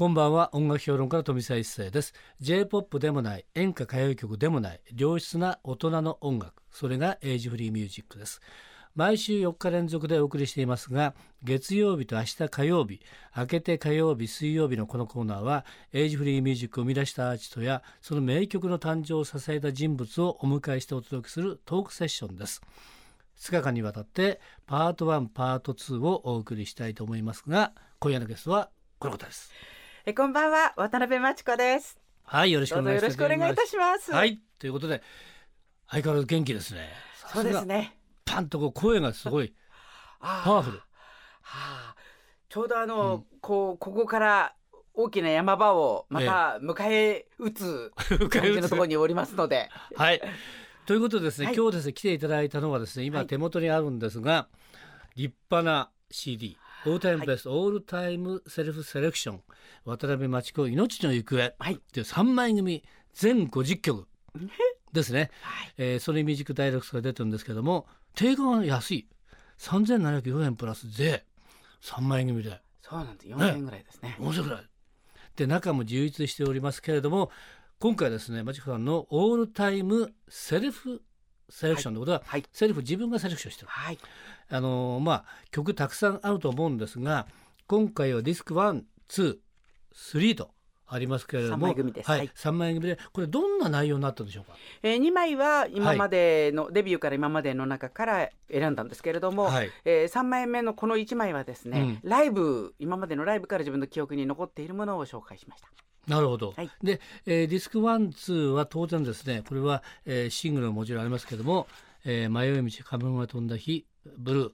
こんばんは。音楽評論家の富澤一世です。J-POP でもない演歌歌謡曲でもない良質な大人の音楽。それがエイジフリーミュージックです。毎週4日連続でお送りしていますが月曜日と明日火曜日明けて火曜日水曜日のこのコーナーはエイジフリーミュージックを生み出したアーティストやその名曲の誕生を支えた人物をお迎えしてお届けするトークセッションです。2日間にわたってパート1パート2をお送りしたいと思いますが今夜のゲストはこの方です。えこんばんは渡辺真知子です。はいよろしくお願いいたします。はいということで相変わらず元気ですね。そうですね。パンとこう声がすごい パワフル。はあ、ちょうどあの、うん、こうここから大きな山場をまた迎え撃つ 感じのところにおりますので。はい。ということでですね、はい、今日ですね来ていただいたのはですね今手元にあるんですが、はい、立派な CD オールタイムベスト、はい、オールタイムセルフセレクション渡辺真知子命の行方、はい、っていう3枚組全50曲。ですね、はい、えー、ソニーミュージックダイレクトが出てるんですけども定価は安い。3704円プラス税。3万円組で。そうなんです。4000円ぐらいですね。ね。4000ぐらい。で中も充実しておりますけれども今回ですねマチコさんのオールタイムセルフセレクションということは、はい、セルフ自分がセレクションしてる、はい、あのまあ曲たくさんあると思うんですが今回はディスク123とありますけれども、3枚組です。はい、3枚組でこれどんな内容になったんでしょうか？えー、2枚は今までの、はい、デビューから今までの中から選んだんですけれども、はい、えー、3枚目のこの1枚はですね、うん、ライブ今までのライブから自分の記憶に残っているものを紹介しました。なるほど。はい、で、えー、ディスク one two は当然ですね、これは、えー、シングルももちろんありますけれども、えー、迷い道かもめが翔んだ日ブルー。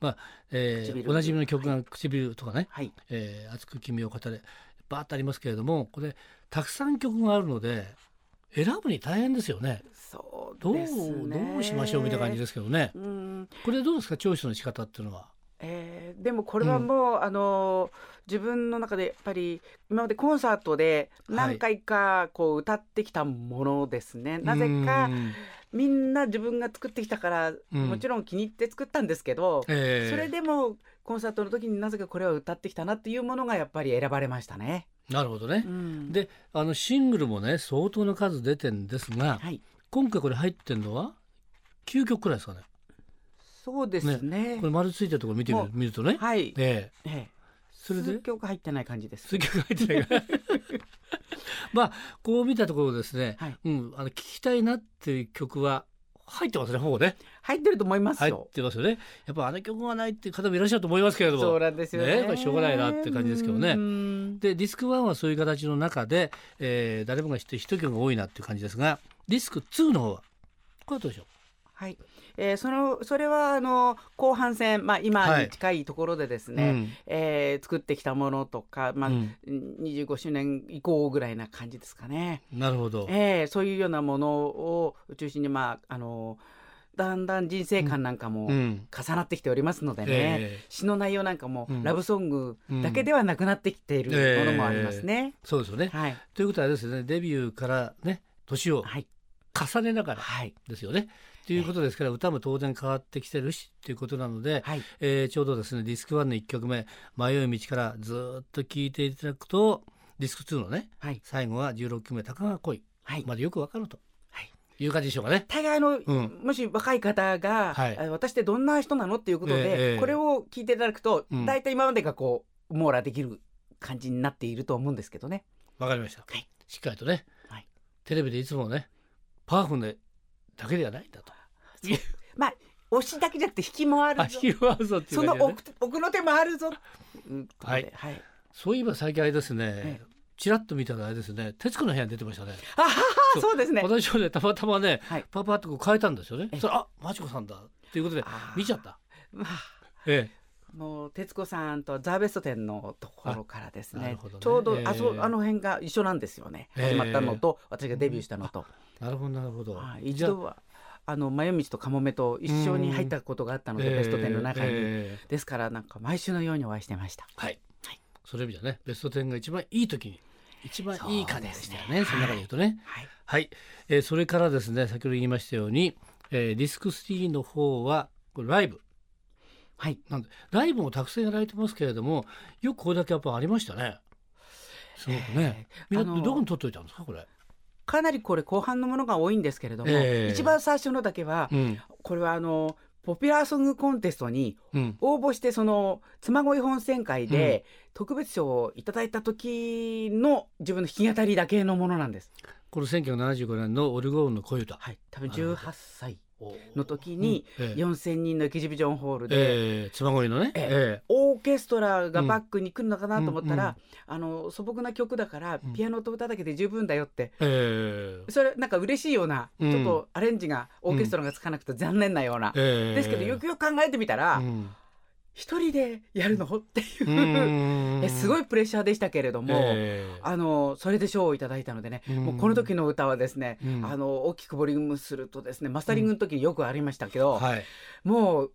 まあえー、おなじみの曲が唇よとかね、はいえー、熱く君を語れバーッとありますけれどもこれたくさん曲があるので選ぶに大変ですよね。そうですねどうしましょうみたいな感じですけどね。うん、これどうですかチョイスの仕方っていうのは？えー、でもこれはもう、うん、あの自分の中でやっぱり今までコンサートで何回かこう歌ってきたものですね。はい、なぜかみんな自分が作ってきたから、うん、もちろん気に入って作ったんですけど、えー、それでもコンサートの時になぜかこれを歌ってきたなっていうものがやっぱり選ばれましたね。なるほどね。うん、であのシングルもね相当な数出てんですが、はい、今回これ入ってるのは9曲くらいですかね。そうですね。ねこれ丸ついてるところ見てみる見るとね。はい。えええそれで？数曲入ってない感じです。数曲入ってない。まあこう見たところですね、はい、うん、あの聞きたいなっていう曲は入ってますね、ほぼね。入ってると思います入ってますよね。やっぱあの曲がないっていう方もいらっしゃると思いますけれども。そうなんですよね。ねしょうがないなって感じですけどね。で、ディスク1はそういう形の中で、えー、誰もが知ってるヒット曲が多いなっていう感じですが、ディスク2の方は、これはどうでしょう？はい。えー、そのそれはあの後半戦、まあ、今に近いところでですね、はいうん、えー、作ってきたものとか、まあうん、25周年以降ぐらいな感じですかね。なるほど、えー、そういうようなものを中心に、まあ、あのだんだん人生観なんかも重なってきておりますのでね、うんえ。ー、詩の内容なんかもラブソングだけではなくなってきているものもありますね。えー、そうですよね、はい、ということはですね。デビューからね年を重ねながらですよね。はいということですから、歌も当然変わってきてるしということなので、はい、えー、ちょうどですねディスク1の1曲目「迷い道」からずっと聴いていただくとディスク2のね、はい、最後は16曲目「高川恋」までよくわかると。いう感じでしょうかね。大概の、うん、もし若い方が、はい、私ってどんな人なのっていうことで、えー、これを聞いていただくと、うん、大体今までがこう網羅できる感じになっていると思うんですけどね。わかりました。はい、しっかりとね、はい、テレビでいつもねパワフルでだけではないんだと。まあ押しだけじゃなくて引きもあるぞ。引きもあるぞっていう、ね、その奥奥の手もあるぞ。はい、はい。そういえば最近あれですね。ちらっと見たらあれですね。徹子の部屋に出てましたね。あそうですね。私はねたまたまね、はい、パパッとこう変えたんですよね。それあマチコさんだっていうことで見ちゃった。まあ、ええ。もう徹子さんとザーベスト店のところからですね、ね、ちょうど、えー、あそあの辺が一緒なんですよね、始まったのと私がデビューしたのと。なるほどなるほど。一度はあの真道とかもめと一緒に入ったことがあったので、ベスト10の中に、えー、ですからなんか毎週のようにお会いしてました。はい、はい、それ意味ではねベスト10が一番いい時に一番いい感じでしたよね。その中で言うとね。はい、はい、えー、それからですね先ほど言いましたように、えー、ディスク3の方はこれライブ。はい、なんでライブもたくさんやられてますけれどもよくこれだけやっぱありましたね。すごくね。みんなどこに取っといたんですかこれ？かなりこれ後半のものが多いんですけれども、ええ。一番最初のだけは、うん。これはあのポピュラーソングコンテストにうん。応募してその妻恋本選会で特別賞をいただいた時の自分の弾き語りだけのものなんです。この1975年のオルゴールの恋歌。はい、多分なるほど18歳の時にうんええ。4000人のエキジビジョンホールで、ええ妻恋のね。ええオーケストラがバックに来るのかなと思ったら、うんあの素朴な曲だからうん。ピアノと歌だけで十分だよって、ええ。それなんか嬉しいような、うん。ちょっとアレンジがオーケストラがつかなくて残念なような、ええ。ですけどよくよく考えてみたらうん一、人でやるの？っていう。すごいプレッシャーでしたけれども。ええ。あのそれで賞をいただいたのでね、うん。もうこの時の歌はですね、うん。あの大きくボリュームするとですねマスタリングの時によくありましたけど、はい。もう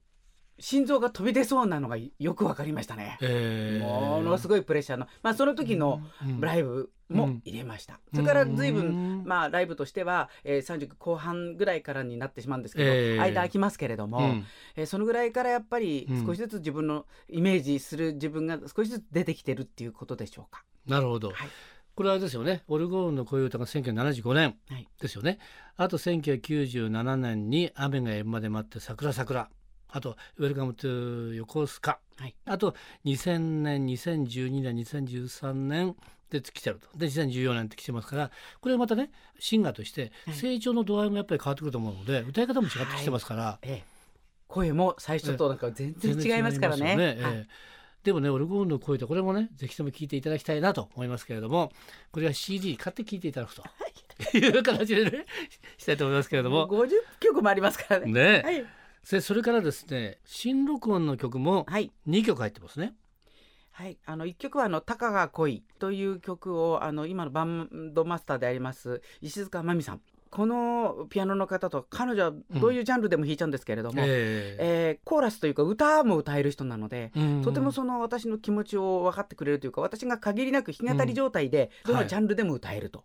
心臓が飛び出そうなのがよくわかりましたね。ええものすごいプレッシャーの、まあ、その時のライブも入れました、それから随分、まあ、ライブとしては、えー、30後半ぐらいからになってしまうんですけど、えー間空きますけれども、うんえーそのぐらいからやっぱりうん少しずつ自分のイメージする自分が少しずつ出てきてるっていうことでしょうか。なるほど。はいこれはですよね。オルゴールの恋歌が1975年はいですよね。あと1997年に雨が止むまで待って桜桜。あと Welcome to 横須賀。はい。あと2000年、2012年、2013年で来てると。で2014年って来てますから、これまたねシンガーとしてはい。成長の度合いもやっぱり変わってくると思うので、歌い方も違ってきてますから。ええ。声も最初となんか全然違いますからね。ええ。でもねオルゴールの声とこれもねぜひとも聞いていただきたいなと思いますけれどもこれは CD 買って聞いていただくと。い。う形でねしたいと思いますけれども。もう50曲もありますからね。ね、はい、それそれからですね新録音の曲もはい。2曲入ってますね。はい、あの一曲はあの「たかが恋」という曲をあの今のバンドマスターであります石塚真美さんこのピアノの方と彼女はどういうジャンルでも弾いちゃうんですけれども、ええ。ーコーラスというか歌も歌える人なので、えうんとてもその私の気持ちを分かってくれるというか私が限りなく弾き語り状態でどのジャンルでも歌えると。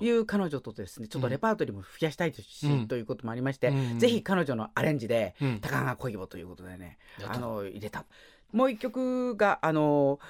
いう彼女とですねちょっとレパートリーも増やしたいとし、うん。ということもありまして、うんぜひ彼女のアレンジでうん「たかが恋を」ということでねあの入れた。もう一曲があの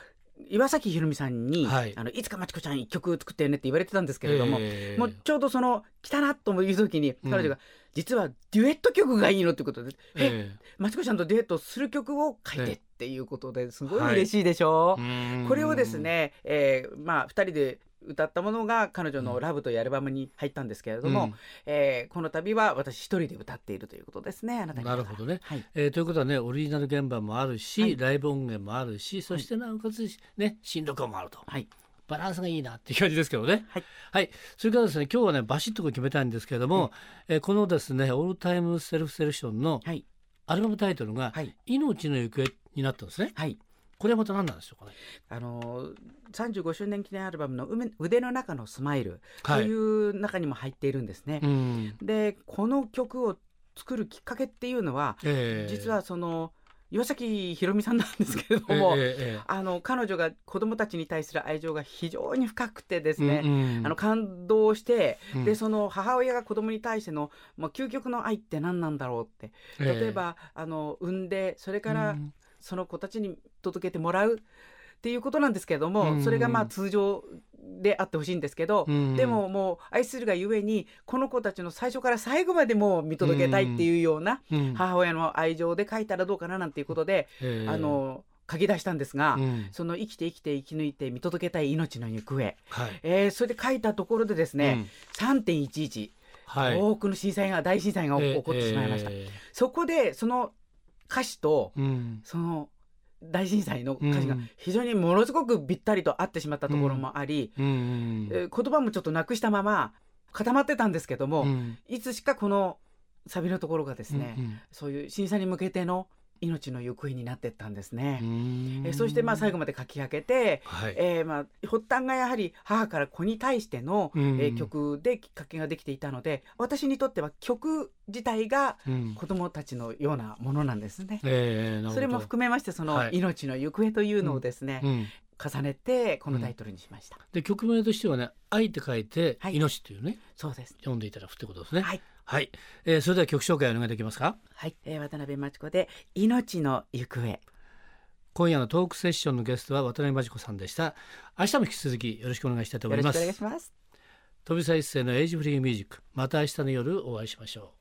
岩崎宏美さんに、はい。い、あのいつかまちこちゃん一曲作ってよねって言われてたんですけれども、ええ。もうちょうどその来たなという時にうん。彼女が、実はデュエット曲がいいのってことで「ええ。まちこちゃんとデュエットする曲を書いて」ええっていうことですごい嬉しいでしょ？う、えこれをですね、えーまあ2人で歌ったものが彼女の「ラブというアルバムに入ったんですけれども、えーこの度は私一人で歌っているということですねあなたになるほどね。はい。えーということはねオリジナル現場もあるし、はい。ライブ音源もあるしそしてなおかつね新録音もあると。はい。バランスがいいなっていう感じですけどね。はい。それからですね、今日はね、バシッと決めたいんですけれども、えーこのですね、オールタイムセルフセレクションのはい。アルバムタイトルが、はい命の行方になったんですね。はいこれはまた何なんでしょうかね。あのー、35周年記念アルバムの腕「腕の中のスマイル」とはい。いう中にも入っているんですね。うん。でこの曲を作るきっかけっていうのは、えー実はその岩崎宏美さんなんですけれどえーも、えーあの彼女が子供たちに対する愛情が非常に深くてですえーね、うんうんあの感動して、うんでその母親が子供に対しての、まあ、究極の愛って何なんだろうって例えば、あの産んでそれえーからうんその子たちに届けてもらうっていうことなんですけれども、うん。それがまあ通常であってほしいんですけど、うん。でももう愛するがゆえにこの子たちの最初から最後までもう見届けたいっていうようなうん。母親の愛情で書いたらどうかななんていうことで、えー。あの書き出したんですが、うん。その生きて生きて生き抜いて見届けたい命の行方、はい。えーそれで書いたところでですね、3.11、うん、はい。多くの震災が大震災が起こってしまいました、えそこでその歌詞とーうん。その大震災の歌詞がうん非常にものすごくぴったりと合ってしまったところもあり、うんうんえー言葉もちょっとなくしたまま固まってたんですけども、うん。いつしかこのサビのところがですね、うん。そういう震災に向けての命の行方になってったんですね。うんえーそしてまあ最後まで書き上げて、はい。えーまあ発端がやはり母から子に対しての、うんえー曲できっかけができていたので私にとっては曲自体がうん子供たちのようなものなんですね。えーそれも含めましてそのはい命の行方というのをですね、うん重ねてこのタイトルにしました。で曲名としてはね「愛」って書いて「はい命」というねそうです。読んでいただくってことですね。はい、はい、えーそれでは曲紹介お願いできますか？はい、えー渡辺真知子で命の行方。今夜のトークセッションのゲストは渡辺真知子さんでした。明日も引き続きよろしくお願いしたいと思います。よろしくお願いします。飛び一世のエイジフリーミュージックまた明日の夜お会いしましょう